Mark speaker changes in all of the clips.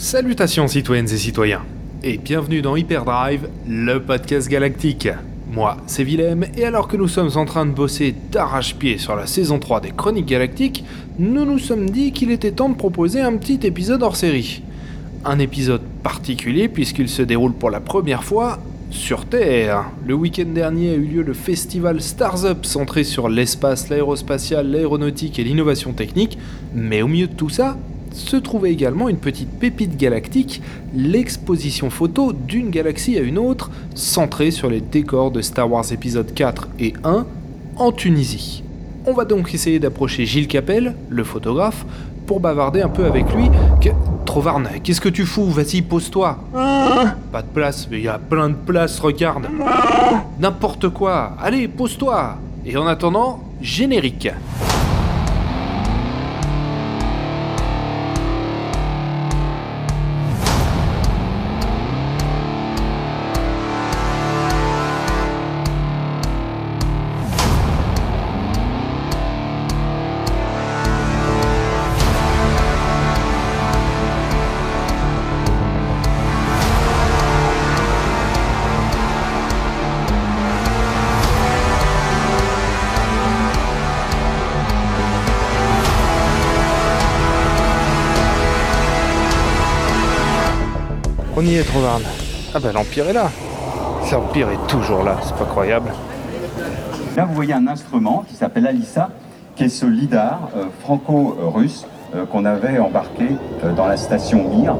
Speaker 1: Salutations citoyennes et citoyens, et bienvenue dans Hyperdrive, le podcast galactique. Moi, c'est Willem, et alors que nous sommes en train de bosser d'arrache-pied sur la saison 3 des Chroniques Galactiques, nous nous sommes dit qu'il était temps de proposer un petit épisode hors série. Un épisode particulier puisqu'il se déroule pour la première fois sur Terre. Le week-end dernier a eu lieu le festival Stars Up centré sur l'espace, l'aérospatial, l'aéronautique et l'innovation technique, mais au milieu de tout ça, se trouvait également une petite pépite galactique, l'exposition photo d'une galaxie à une autre, centrée sur les décors de Star Wars épisode 4 et 1 en Tunisie. On va donc essayer d'approcher Gilles Capel, le photographe, pour bavarder un peu avec lui. Que... Trovarne, qu'est-ce que tu fous? Vas-y, pose-toi. Pas de place, mais il y a plein de places, regarde. N'importe quoi. Allez, pose-toi. Et en attendant, générique. On y est, Trovarne. Ah bah l'Empire est là. L'Empire est toujours là, c'est pas croyable.
Speaker 2: Là, vous voyez un instrument qui s'appelle Alissa, qui est ce lidar euh, franco-russe euh, qu'on avait embarqué euh, dans la station Mir.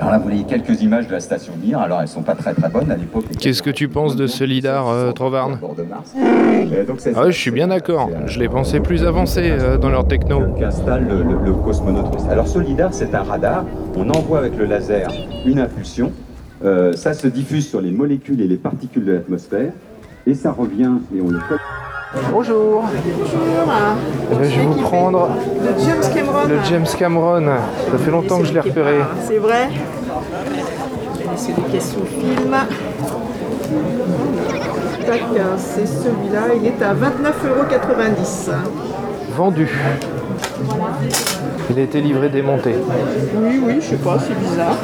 Speaker 2: Alors là, vous voyez quelques images de la station Mir. Alors, elles sont pas très très bonnes à l'époque.
Speaker 1: Qu'est-ce que tu penses de ce lidar, euh, Trovarne Ah ouais, je suis bien d'accord. Je les pensais plus avancés euh, dans leur techno.
Speaker 2: qu'installe le, le- le cosmonaute russe. Alors ce lidar, c'est un radar. On envoie avec le laser une impulsion. Euh, ça se diffuse sur les molécules et les particules de l'atmosphère. Et ça revient et on le
Speaker 1: Bonjour. Eh ben, je vais vous prendre
Speaker 3: Le James Cameron.
Speaker 1: le James Cameron. Ça fait longtemps que je l'ai repéré.
Speaker 3: C'est vrai. Vais laisser les questions film. Tac, c'est celui-là. Il est à 29,90€.
Speaker 1: Vendu. Il a été livré démonté.
Speaker 3: Oui, oui, je sais pas, c'est bizarre.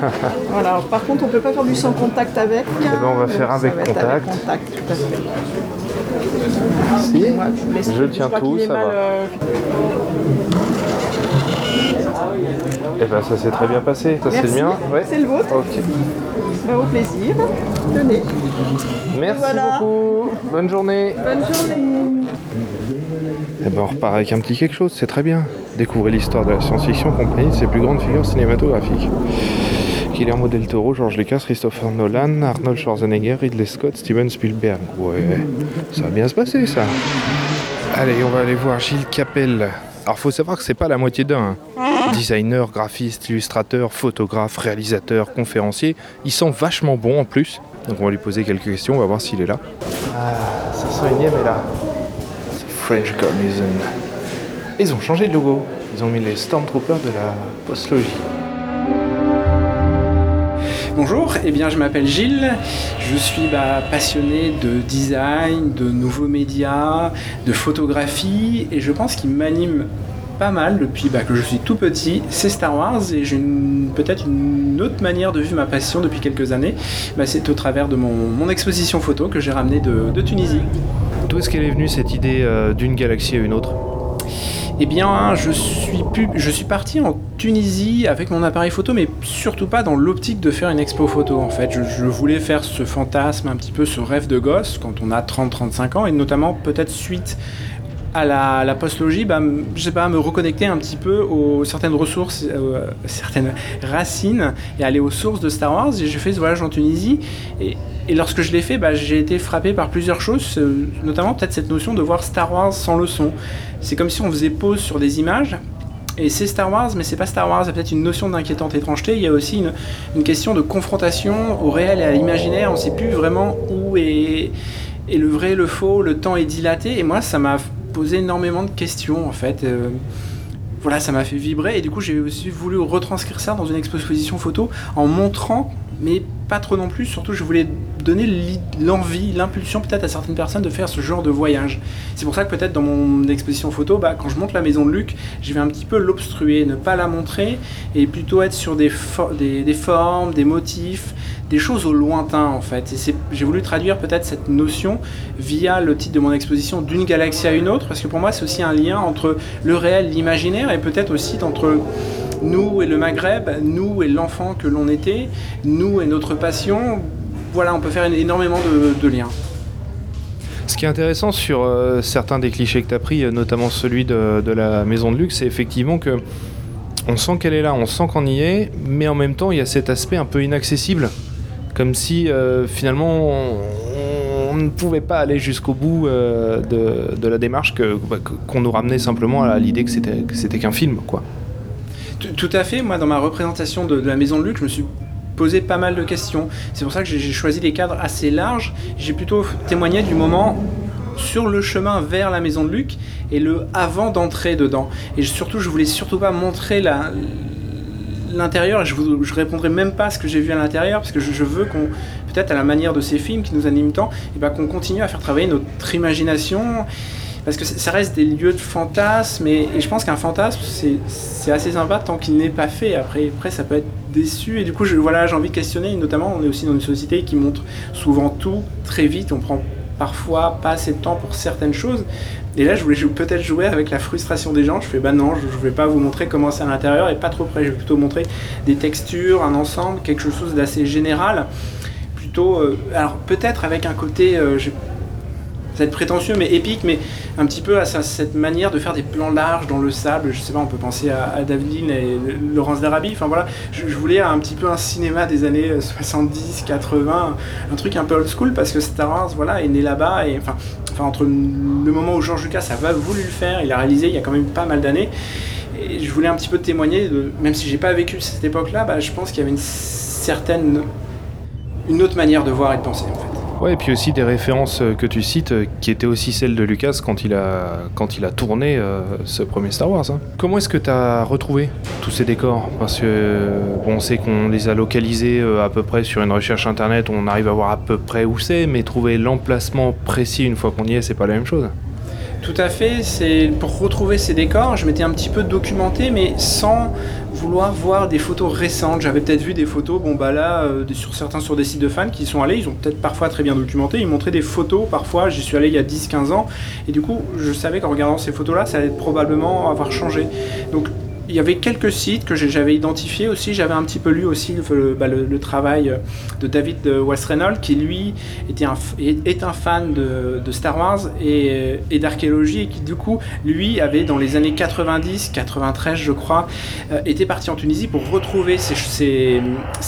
Speaker 3: voilà, par contre, on peut pas faire du sans contact avec.
Speaker 1: ben, on va faire avec
Speaker 3: va
Speaker 1: contact.
Speaker 3: Avec contact, tout à fait.
Speaker 1: Si.
Speaker 3: Je,
Speaker 1: tiens tout, ça va.
Speaker 3: euh,
Speaker 1: Eh ben ça s'est très bien passé. Ça c'est le
Speaker 3: Merci.
Speaker 1: mien. Ouais.
Speaker 3: C'est le vôtre.
Speaker 1: Ok.
Speaker 3: bah, au plaisir. Tenez.
Speaker 1: Merci
Speaker 3: Voilà.
Speaker 1: beaucoup. Bonne journée.
Speaker 3: Bonne journée.
Speaker 1: Eh ben on repart avec un petit quelque chose, c'est très bien. Découvrez l'histoire de la science-fiction compagnie de ses plus grandes figures cinématographiques. Guillermo del Toro, George Lucas, Christopher Nolan, Arnold Schwarzenegger, Ridley Scott, Steven Spielberg. Ouais, ça va bien se passer ça. Allez, on va aller voir Gilles Capel. Alors faut savoir que c'est pas la moitié d'un. hein. Designer, graphiste, illustrateur, photographe, réalisateur, conférencier. Il sent vachement bon en plus. Donc on va lui poser quelques questions, on va voir s'il est là. Ah, 501ème est là. C'est French Garnison. Ils ont changé de logo. Ils ont mis les Stormtroopers de la postlogie.
Speaker 4: Eh bien je m'appelle Gilles, je suis bah, passionné de design, de nouveaux médias, de photographie et je pense qu'il m'anime pas mal depuis bah, que je suis tout petit, c'est Star Wars et j'ai peut-être une autre manière de vivre ma passion depuis quelques années, Bah, c'est au travers de mon, exposition photo que j'ai ramenée de, de Tunisie.
Speaker 1: D'où est-ce qu'elle est venue cette idée euh, d'une galaxie à une autre?
Speaker 4: Eh bien, je suis, pu- je suis parti en Tunisie avec mon appareil photo, mais surtout pas dans l'optique de faire une expo photo. En fait, je, voulais faire ce fantasme, un petit peu ce rêve de gosse quand on a 30-35 ans, et notamment peut-être suite à la, la postlogie, bah, je sais pas, me reconnecter un petit peu aux certaines ressources, euh, certaines racines, et aller aux sources de Star Wars. Et j'ai fait ce voyage en Tunisie, et, et lorsque je l'ai fait, bah, j'ai été frappé par plusieurs choses, euh, notamment peut-être cette notion de voir Star Wars sans le son. C'est comme si on faisait pause sur des images. Et c'est Star Wars, mais c'est pas Star Wars. Il y a peut-être une notion d'inquiétante étrangeté. Il y a aussi une, question de confrontation au réel et à l'imaginaire. On ne sait plus vraiment où est, est le vrai, le faux. Le temps est dilaté. Et moi, ça m'a posé énormément de questions, en fait. Euh, voilà, ça m'a fait vibrer. Et du coup, j'ai aussi voulu retranscrire ça dans une exposition photo en montrant, mais pas trop non plus. Surtout, je voulais donner l'envie, l'impulsion peut-être à certaines personnes de faire ce genre de voyage. C'est pour ça que peut-être dans mon exposition photo, bah, quand je montre la maison de Luc, je vais un petit peu l'obstruer, ne pas la montrer et plutôt être sur des, formes, des motifs, des choses au lointain en fait. J'ai voulu traduire peut-être cette notion via le titre de mon exposition d'une galaxie à une autre, parce que pour moi c'est aussi un lien entre le réel, l'imaginaire et peut-être aussi entre nous et le Maghreb, nous et l'enfant que l'on était, nous et notre passion. Voilà, on peut faire énormément de, liens.
Speaker 1: Ce qui est intéressant sur euh, certains des clichés que tu as pris, euh, notamment celui de, la maison de luxe, c'est effectivement que on sent qu'elle est là, on sent qu'on y est, mais en même temps il y a cet aspect un peu inaccessible, comme si euh, finalement on, ne pouvait pas aller jusqu'au bout de, la démarche bah, qu'on nous ramenait simplement à l'idée que c'était qu'un film, quoi.
Speaker 4: Tout à fait. Moi, dans ma représentation de, la maison de Luc, je me suis posé pas mal de questions. C'est pour ça que j'ai choisi des cadres assez larges. J'ai plutôt témoigné du moment sur le chemin vers la maison de Luc et le avant d'entrer dedans. Et surtout, je voulais surtout pas montrer l'intérieur je, je répondrai même pas à ce que j'ai vu à l'intérieur parce que je, veux qu'on peut-être à la manière de ces films qui nous animent tant et ben qu'on continue à faire travailler notre imagination parce que ça reste des lieux de fantasme et, je pense qu'un fantasme c'est assez sympa tant qu'il n'est pas fait. Après après ça peut être déçu et du coup je, voilà j'ai envie de questionner. Notamment on est aussi dans une société qui montre souvent tout très vite. On prend parfois pas assez de temps pour certaines choses. Et là je voulais peut-être jouer avec la frustration des gens. Je fais bah non je, ne vais pas vous montrer comment c'est à l'intérieur et pas trop près. Je vais plutôt montrer des textures un ensemble quelque chose d'assez général. Plutôt euh, alors peut-être avec un côté ça va être prétentieux mais épique, mais un petit peu à cette manière de faire des plans larges dans le sable. Je sais pas, on peut penser à, à et Laurence d'Arabie. Enfin voilà, je, voulais un petit peu un cinéma des années 70, 80, un truc un peu old school parce que Star Wars voilà, est né là-bas et enfin, entre le moment où George Lucas a voulu le faire, il a réalisé il y a quand même pas mal d'années. Et je voulais un petit peu témoigner, de, même si j'ai pas vécu cette époque-là, bah, je pense qu'il y avait une certaine, une autre manière de voir et de penser.
Speaker 1: Ouais, et puis aussi des références euh, que tu cites euh, qui étaient aussi celles de Lucas quand il a, quand il a tourné euh, ce premier Star Wars. Hein. Comment est-ce que tu as retrouvé tous ces décors? Parce que bon, on sait qu'on les a localisés à peu près sur une recherche internet, on arrive à voir à peu près où c'est, mais trouver l'emplacement précis une fois qu'on y est, c'est pas la même chose.
Speaker 4: Tout à fait, c'est pour retrouver ces décors, je m'étais un petit peu documenté, mais sans vouloir voir des photos récentes. J'avais peut-être vu des photos, bon bah là, euh, sur certains sur des sites de fans qui sont allés, ils ont peut-être parfois très bien documenté, ils montraient des photos parfois, j'y suis allé il y a 10-15 ans, et du coup je savais qu'en regardant ces photos-là, ça allait probablement avoir changé. Donc il y avait quelques sites que j'avais identifiés aussi. J'avais un petit peu lu aussi le, bah, travail de David West Reynolds, qui lui était un, est, un fan de, Star Wars et, d'archéologie, et qui du coup, lui, avait dans les années 90, 93, je crois, euh, était parti en Tunisie pour retrouver ces,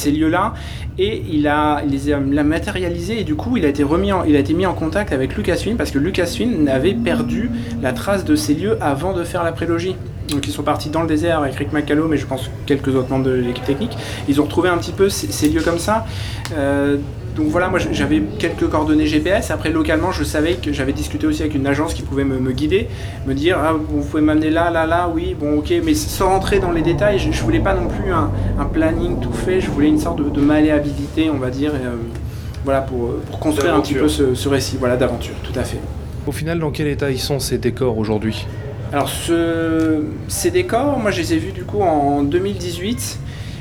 Speaker 4: lieux-là. Et il a, les a, matérialisé et du coup il a été remis il a été mis en contact avec Lucasfilm parce que Lucasfilm avait perdu la trace de ces lieux avant de faire la prélogie. Donc ils sont partis dans le désert avec Rick McCallum et je pense quelques autres membres de l'équipe technique. Ils ont retrouvé un petit peu ces, lieux comme ça. Euh, donc voilà, moi j'avais quelques coordonnées GPS. Après localement, je savais que j'avais discuté aussi avec une agence qui pouvait me, guider, me dire ah, vous pouvez m'amener là, là, là, oui, bon ok, mais sans rentrer dans les détails. Je, ne voulais pas non plus un, planning tout fait. Je voulais une sorte de, malléabilité, on va dire, euh, voilà pour, construire un petit peu ce, ce récit, voilà d'aventure, tout à fait.
Speaker 1: Au final, dans quel état ils sont ces décors aujourd'hui?
Speaker 4: Alors ce, ces décors, moi je les ai vus du coup en 2018.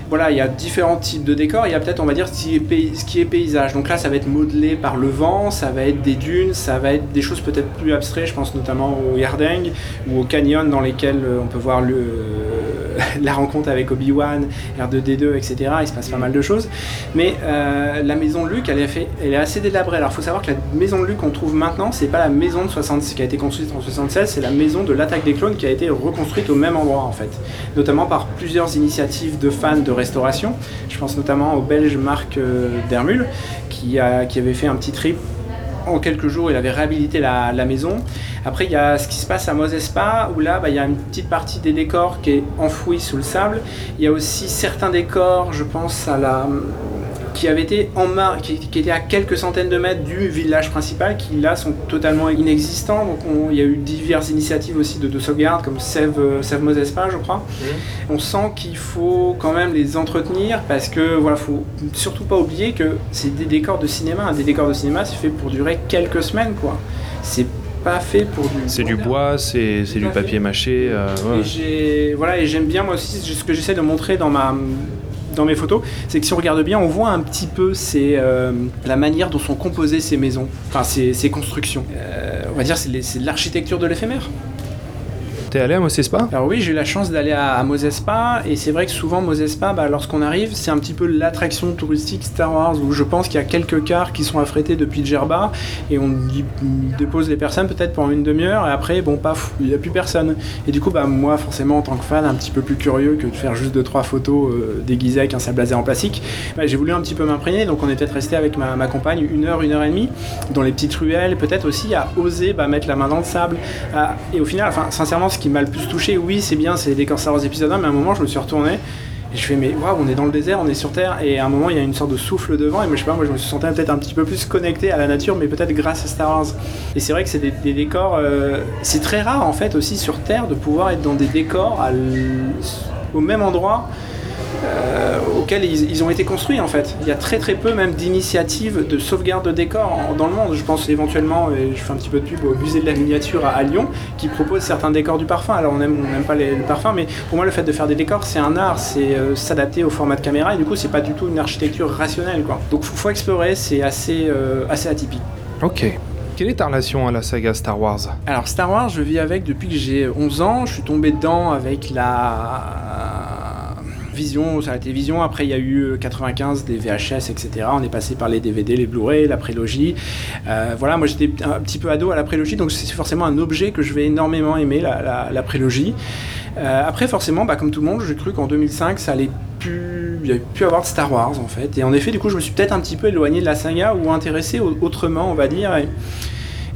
Speaker 4: Voilà, il y a différents types de décors. Il y a peut-être, on va dire, ce qui, est ce qui est paysage. Donc là, ça va être modelé par le vent, ça va être des dunes, ça va être des choses peut-être plus abstraites. Je pense notamment au Yardeng ou au canyon dans lesquels euh, on peut voir le, la rencontre avec Obi-Wan, R2D2, etc. Il se passe pas mal de choses. Mais euh, la maison de Luke, elle est, assez délabrée. Alors il faut savoir que la maison de Luke qu'on trouve maintenant, c'est pas la maison de 66 qui a été construite en 76, c'est la maison de l'attaque des clones qui a été reconstruite au même endroit en fait. Notamment par plusieurs initiatives de fans de restauration. Je pense notamment au belge Marc euh, Dermul qui, a, qui avait fait un petit trip en quelques jours, il avait réhabilité la, maison. Après, il y a ce qui se passe à Mosespa, où là, bah, il y a une petite partie des décors qui est enfouie sous le sable. Il y a aussi certains décors, je pense à la, qui avaient été en mar qui, qui étaient à quelques centaines de mètres du village principal, qui là sont totalement inexistants. Donc on- il y a eu diverses initiatives aussi de, de sauvegarde, comme Save, euh, Save Mosespa, je crois. On sent qu'il faut quand même les entretenir parce que voilà, faut surtout pas oublier que c'est des décors de cinéma. Un des décors de cinéma, c'est fait pour durer quelques semaines, quoi. C'est pas fait pour du.
Speaker 1: C'est du bois, c'est c'est du
Speaker 4: fait.
Speaker 1: papier mâché. euh, ouais.
Speaker 4: Et j'ai voilà et j'aime bien moi aussi ce que j'essaie de montrer dans ma dans mes photos, c'est que si on regarde bien, on voit un petit peu euh, la manière dont sont composées ces maisons, enfin ces, constructions. Euh, on va dire c'est l'architecture de l'éphémère.
Speaker 1: T'es allé à Mosespa?
Speaker 4: Alors oui, j'ai eu la chance d'aller à, à Mosespa et c'est vrai que souvent Mosespa, bah, lorsqu'on arrive, c'est un petit peu l'attraction touristique Star Wars où je pense qu'il y a quelques cars qui sont affrétés depuis Djerba et on y dépose les personnes peut-être pendant une demi-heure et après, bon, paf, il n'y a plus personne. Et du coup, bah, moi, forcément, en tant que fan, un petit peu plus curieux que de faire juste deux trois photos euh, déguisées avec un sable laser en plastique, bah, j'ai voulu un petit peu m'imprégner. Donc on est peut-être resté avec ma, compagne une heure, une heure et demie dans les petites ruelles, peut-être aussi à oser bah, mettre la main dans le sable. et au final, enfin, sincèrement, ce qui m'a le plus touché, oui, c'est bien, c'est les Star Wars épisode 1, mais à un moment, je me suis retourné. Et je fais, mais waouh, on est dans le désert, on est sur Terre, et à un moment, il y a une sorte de souffle devant, et moi, je sais pas, moi, je me suis senti peut-être un petit peu plus connecté à la nature, mais peut-être grâce à Star Wars. Et c'est vrai que c'est des, décors, euh, c'est très rare, en fait, aussi sur Terre, de pouvoir être dans des décors au même endroit euh, auxquels ils, ils ont été construits en fait. Il y a très très peu même d'initiatives de sauvegarde de décors en- dans le monde. Je pense éventuellement, et je fais un petit peu de pub au musée de la miniature à, à Lyon, qui propose certains décors du parfum. Alors on aime, on n'aime pas les, le parfum, mais pour moi le fait de faire des décors c'est un art, c'est euh, s'adapter au format de caméra et du coup c'est pas du tout une architecture rationnelle quoi. Donc faut, faut explorer, c'est assez, euh, assez atypique.
Speaker 1: Ok. Quelle est ta relation à la saga Star Wars?
Speaker 4: Alors Star Wars, je vis avec depuis que j'ai 11 ans. Je suis tombé dedans avec la vision sur la télévision. Après, il y a eu 95 des VHS, etc. On est passé par les DVD, les Blu-ray, la prélogie. Euh, voilà, moi j'étais un petit peu ado à la prélogie, donc c'est forcément un objet que je vais énormément aimer, la, prélogie. Euh, après, forcément, bah, comme tout le monde, j'ai cru qu'en 2005, ça allait plus, il avait plus avoir de Star Wars en fait. Et en effet, du coup, je me suis peut-être un petit peu éloigné de la saga ou intéressé au- autrement, on va dire. Et,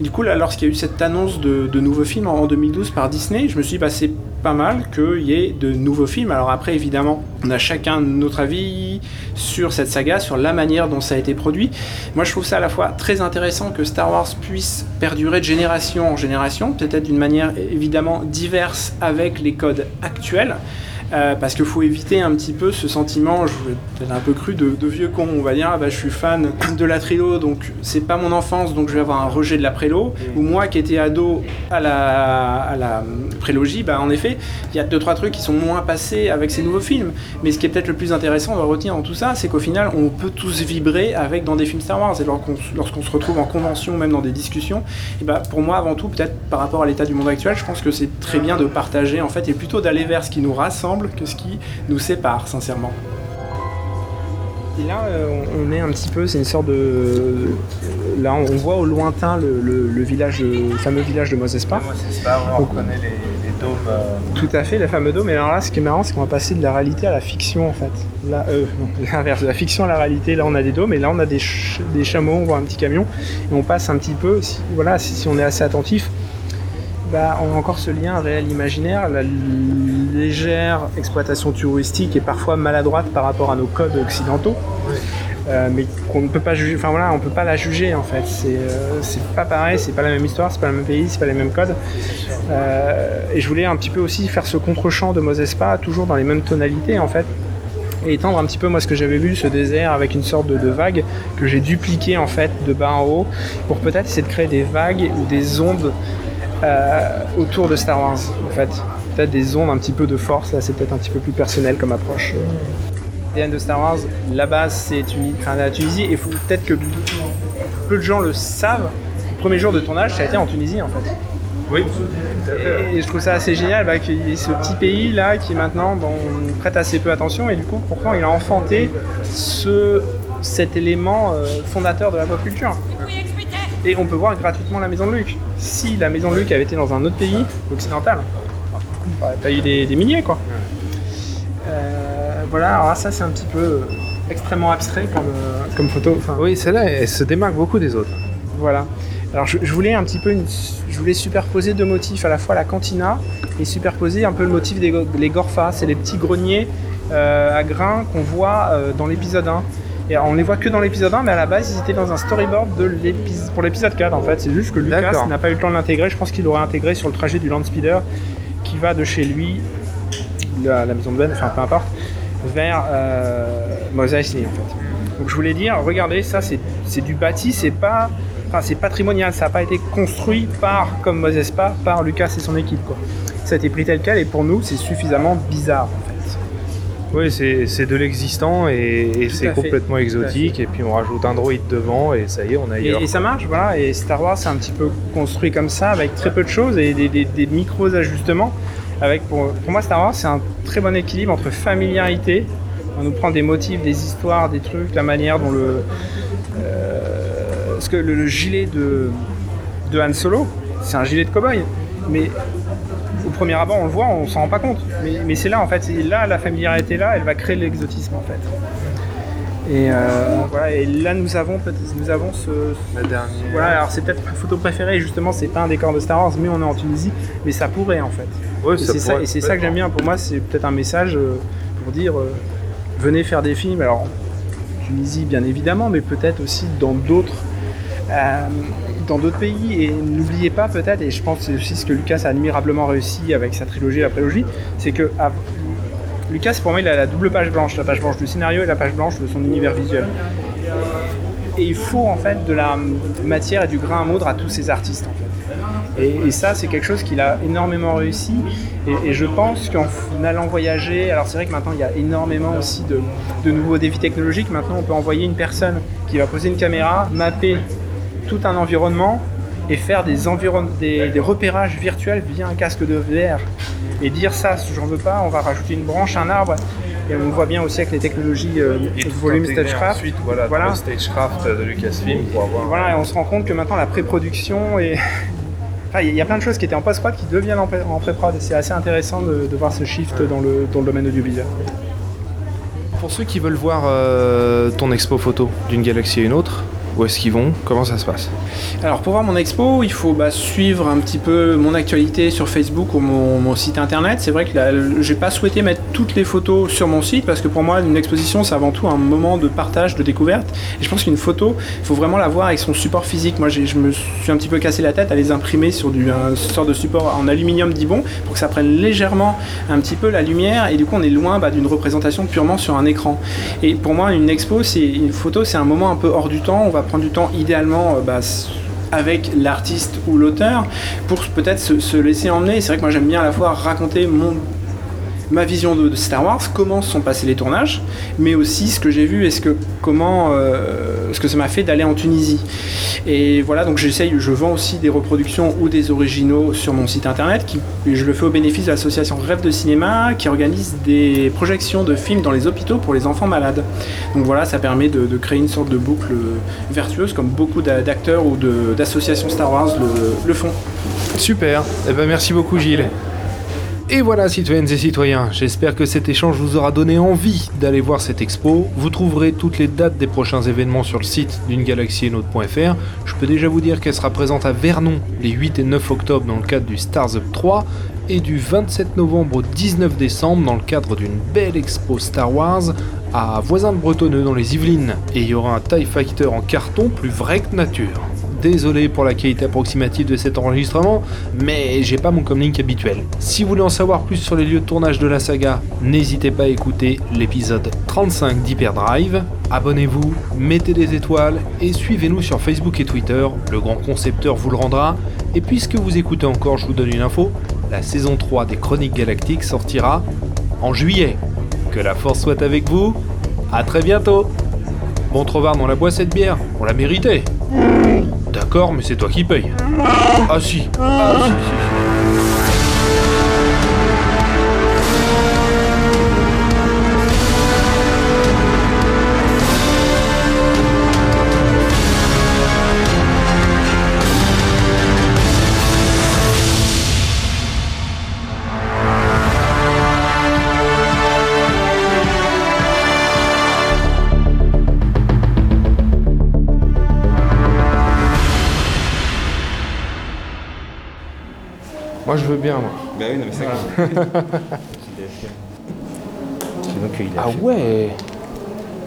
Speaker 4: du coup, là, lorsqu'il y a eu cette annonce de, nouveaux films en 2012 par Disney, je me suis dit, bah, pas mal qu'il y ait de nouveaux films. Alors après, évidemment, on a chacun notre avis sur cette saga, sur la manière dont ça a été produit. Moi, je trouve ça à la fois très intéressant que Star Wars puisse perdurer de génération en génération, peut-être d'une manière évidemment diverse avec les codes actuels. Euh, parce qu'il faut éviter un petit peu ce sentiment, je vais peut-être un peu cru, de, de vieux con. On va dire, ah bah, je suis fan de la trilo, donc c'est pas mon enfance, donc je vais avoir un rejet de la prélo. Ou moi qui étais ado à la, à la prélogie, bah, en effet, il y a deux trois trucs qui sont moins passés avec ces nouveaux films. Mais ce qui est peut-être le plus intéressant de retenir dans tout ça, c'est qu'au final, on peut tous vibrer avec dans des films Star Wars. Et lorsqu'on se retrouve en convention, même dans des discussions, et bah, pour moi, avant tout, peut-être par rapport à l'état du monde actuel, je pense que c'est très bien de partager en fait, et plutôt d'aller vers ce qui nous rassemble que ce qui nous sépare, sincèrement. Et là, euh, on est un petit peu, c'est une sorte de. Là, on voit au lointain le, le- le village, le fameux village de Mosespa.
Speaker 5: pas, on reconnaît les, les dômes. euh,
Speaker 4: Tout à fait, le fameux dôme. Et alors là, ce qui est marrant, c'est qu'on va passer de la réalité à la fiction, en fait. Là, euh, l'inverse, de la fiction à la réalité. Là, on a des dômes, et là, on a des, ch- des chameaux, on voit un petit camion, et on passe un petit peu. Si, voilà, si, si on est assez attentif, bah, on a encore ce lien réel-imaginaire, la légère exploitation touristique et parfois maladroite par rapport à nos codes occidentaux. Euh, mais qu'on ne peut pas juger, enfin voilà, on peut pas la juger en fait. C'est euh, c'est pas pareil, c'est pas la même histoire, c'est pas le même pays, c'est pas les mêmes codes. Euh, et je voulais un petit peu aussi faire ce contre-champ de Mosespa, toujours dans les mêmes tonalités en fait, et étendre un petit peu moi ce que j'avais vu, ce désert avec une sorte de, de vague que j'ai dupliqué en fait de bas en haut, pour peut-être essayer de créer des vagues ou des ondes autour de Star Wars en fait. Peut-être des ondes un petit peu de force, là c'est peut-être un petit peu plus personnel comme approche. l'ADN de Star Wars, la base c'est Tuni- enfin, la Tunisie, et faut peut-être que peu de gens le savent. Le premier jour de tournage, ça a été en Tunisie en fait.
Speaker 5: Oui.
Speaker 4: Et, et je trouve ça assez génial bah, qu'il y ait ce petit pays là qui maintenant bon, on prête assez peu attention et du coup pourtant il a enfanté ce, cet élément euh, fondateur de la pop culture. Et on peut voir gratuitement la maison de Luc. Si la maison de Luc avait été dans un autre pays occidental, pas eu des, des milliers quoi. Euh, voilà, alors là, ça c'est un petit peu euh, extrêmement abstrait comme, euh, comme photo. Enfin,
Speaker 1: Oui, celle-là, elle se démarque beaucoup des autres.
Speaker 4: voilà. Alors je, je voulais un petit peu, une- je voulais superposer deux motifs, à la fois la cantina et superposer un peu le motif des les gorfas, c'est les petits greniers euh, à grains qu'on voit dans l'épisode 1. Et on les voit que dans l'épisode 1, mais à la base, ils étaient dans un storyboard de pour l'épisode 4 en fait. C'est juste que Lucas n'a pas eu le temps de l'intégrer. Je pense qu'il l'aurait intégré sur le trajet du Land Speeder qui va de chez lui, la, la maison de Ben, enfin peu importe, vers euh, Mos Eisley en fait. Donc je voulais dire, regardez, ça c'est c'est du bâti, c'est pas. Enfin, c'est patrimonial, ça n'a pas été construit par, comme Moses pas, par Lucas et son équipe. Quoi. Ça a été pris tel quel et pour nous, c'est suffisamment bizarre en fait.
Speaker 1: Oui, c'est de l'existant et, c'est complètement exotique. Et puis on rajoute un droïde devant et ça y est, on a ailleurs.
Speaker 4: et ça marche, voilà. Et Star Wars, c'est un petit peu construit comme ça, avec très peu de choses et des, des- des micros ajustements. Avec pour, pour moi, Star Wars, c'est un très bon équilibre entre familiarité. On nous prend des motifs, des histoires, des trucs, la manière dont le. euh, parce que le, le gilet de, de Han Solo, c'est un gilet de cow-boy. Mais premier abord, on le voit, on s'en rend pas compte. Mais, mais c'est là, en fait, là, la familiarité là, elle va créer l'exotisme, en fait. Et, euh, voilà, et là, nous avons, nous avons ce,
Speaker 1: La dernière.
Speaker 4: voilà, alors c'est peut-être ma photo préférée, justement, c'est pas un décor de Star Wars, mais on est en Tunisie, mais ça pourrait en fait.
Speaker 1: Ouais,
Speaker 4: Et c'est ça, que j'aime bien, pour moi, c'est peut-être un message euh, pour dire euh, venez faire des films, alors Tunisie bien évidemment, mais peut-être aussi dans d'autres. Euh, dans d'autres pays et n'oubliez pas peut-être et je pense que c'est aussi ce que Lucas a admirablement réussi avec sa trilogie la prélogie c'est que à- Lucas pour moi il a la double page blanche la page blanche du scénario et la page blanche de son univers visuel. Et il faut en fait de la matière et du grain à moudre à tous ces artistes. Et, et ça c'est quelque chose qu'il a énormément réussi. Et, et je pense qu'en allant voyager, alors c'est vrai que maintenant il y a énormément aussi de, de nouveaux défis technologiques, maintenant on peut envoyer une personne qui va poser une caméra, mapper tout un environnement et faire des, environ- des, des repérages virtuels via un casque de VR et dire ça j'en veux pas, on va rajouter une branche, un arbre et on voit bien aussi avec les technologies euh,
Speaker 1: Et tout
Speaker 4: volume stagecraft
Speaker 1: Ensuite, voilà,
Speaker 4: Voilà.
Speaker 1: stagecraft de Lucasfilm pour avoir.
Speaker 4: voilà, et on se rend compte que maintenant la pré-production et. Enfin, il y a plein de choses qui étaient en post-prod qui deviennent en pré- en pré-prod et c'est assez intéressant de, de voir ce shift dans le, dans le domaine audiovisuel.
Speaker 1: Pour ceux qui veulent voir euh, ton expo photo d'une galaxie à une autre, où est-ce qu'ils vont Comment ça se passe
Speaker 4: Alors pour voir mon expo, il faut bah, suivre un petit peu mon actualité sur Facebook ou mon, site internet. C'est vrai que j'ai pas souhaité mettre toutes les photos sur mon site parce que pour moi une exposition c'est avant tout un moment de partage, de découverte. Et je pense qu'une photo, il faut vraiment la voir avec son support physique. Moi je me suis un petit peu cassé la tête à les imprimer sur un sort de support en aluminium dibon pour que ça prenne légèrement un petit peu la lumière et du coup on est loin bah, d'une représentation purement sur un écran. Et pour moi une expo, c'est une photo, c'est un moment un peu hors du temps. On va prendre du temps idéalement euh, bah, avec l'artiste ou l'auteur pour peut-être se laisser emmener. C'est vrai que moi j'aime bien à la fois raconter mon ma vision de, Star Wars, comment sont passés les tournages, mais aussi ce que j'ai vu et ce que comment euh, ce que ça m'a fait d'aller en Tunisie. Et voilà, donc j'essaye, je vends aussi des reproductions ou des originaux sur mon site internet. Je le fais au bénéfice de l'association Rêve de Cinéma, qui organise des projections de films dans les hôpitaux pour les enfants malades. Donc voilà, ça permet de, créer une sorte de boucle vertueuse, comme beaucoup d'a- d'acteurs ou d'associations Star Wars le, le font.
Speaker 1: Super. Eh ben merci beaucoup Gilles. Et voilà, citoyennes et citoyens, j'espère que cet échange vous aura donné envie d'aller voir cette expo. Vous trouverez toutes les dates des prochains événements sur le site d'une galaxie et. Je peux déjà vous dire qu'elle sera présente à Vernon les 8 et 9 octobre dans le cadre du Stars Up 3 et du 27 novembre au 19 décembre dans le cadre d'une belle expo Star Wars à Voisin-le-Bretonneux dans les Yvelines. Et il y aura un TIE Fighter en carton plus vrai que nature. Désolé pour la qualité approximative de cet enregistrement, mais j'ai pas mon comlink habituel. Si vous voulez en savoir plus sur les lieux de tournage de la saga, n'hésitez pas à écouter l'épisode 35 d'Hyperdrive. Abonnez-vous, mettez des étoiles et suivez-nous sur Facebook et Twitter, le grand concepteur vous le rendra. Et puisque vous écoutez encore, je vous donne une info, la saison 3 des Chroniques Galactiques sortira en juillet. Que la force soit avec vous, à très bientôt Bon Trovard, on la boit cette bière, on l'a mérité D'accord, mais c'est toi qui paye. Ah si. Ah si. Je veux bien moi.
Speaker 6: Bah oui, non, mais c'est
Speaker 1: Ah ouais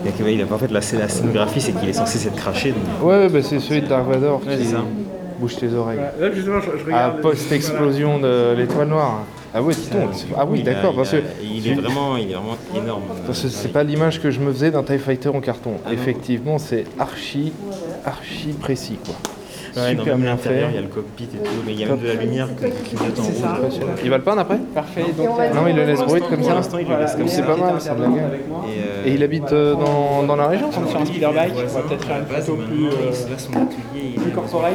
Speaker 6: Il a que- il a pas en fait la, la scénographie, c'est qu'il est censé s'être craché. donc-
Speaker 1: Ouais, bah, c'est celui de Dark Vador
Speaker 6: Ouais,
Speaker 1: qui
Speaker 6: ça.
Speaker 1: bouge tes oreilles.
Speaker 5: Là, justement, je,
Speaker 1: Ah, post-explosion de l'étoile noire. Ah ouais, dis donc. Ah oui, d'accord,
Speaker 6: il
Speaker 1: parce
Speaker 6: a-
Speaker 1: que
Speaker 6: il est vraiment, il est vraiment énorme.
Speaker 1: parce que c'est pas l'image que je me faisais d'un TIE Fighter en carton. Effectivement, c'est archi, archi précis, quoi.
Speaker 6: Ouais,
Speaker 1: Super bien
Speaker 6: l'intérieur,
Speaker 1: fait.
Speaker 6: il y a le cockpit et tout, mais il y a même de la lumière qui clignote en rouge.
Speaker 1: Impressionnant. Il va le peindre après
Speaker 4: Parfait. Donc,
Speaker 1: Non, il le laisse brut comme
Speaker 6: Pour
Speaker 1: ça.
Speaker 6: l'instant, il le laisse comme
Speaker 1: C'est
Speaker 6: ça.
Speaker 1: pas mal, ça de la gueule.
Speaker 6: Et, euh,
Speaker 1: il habite euh, dans, dans la région
Speaker 4: sur un speederbike, on va peut-être faire une
Speaker 6: base,
Speaker 4: photo plus,
Speaker 6: il
Speaker 4: euh, corporate.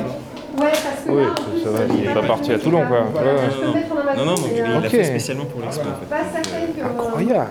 Speaker 3: Ouais, parce que
Speaker 1: Oui, ça va, il est pas parti à Toulon, quoi.
Speaker 6: Non, non, non, non, donc il l'a fait spécialement pour l'expo.
Speaker 1: Incroyable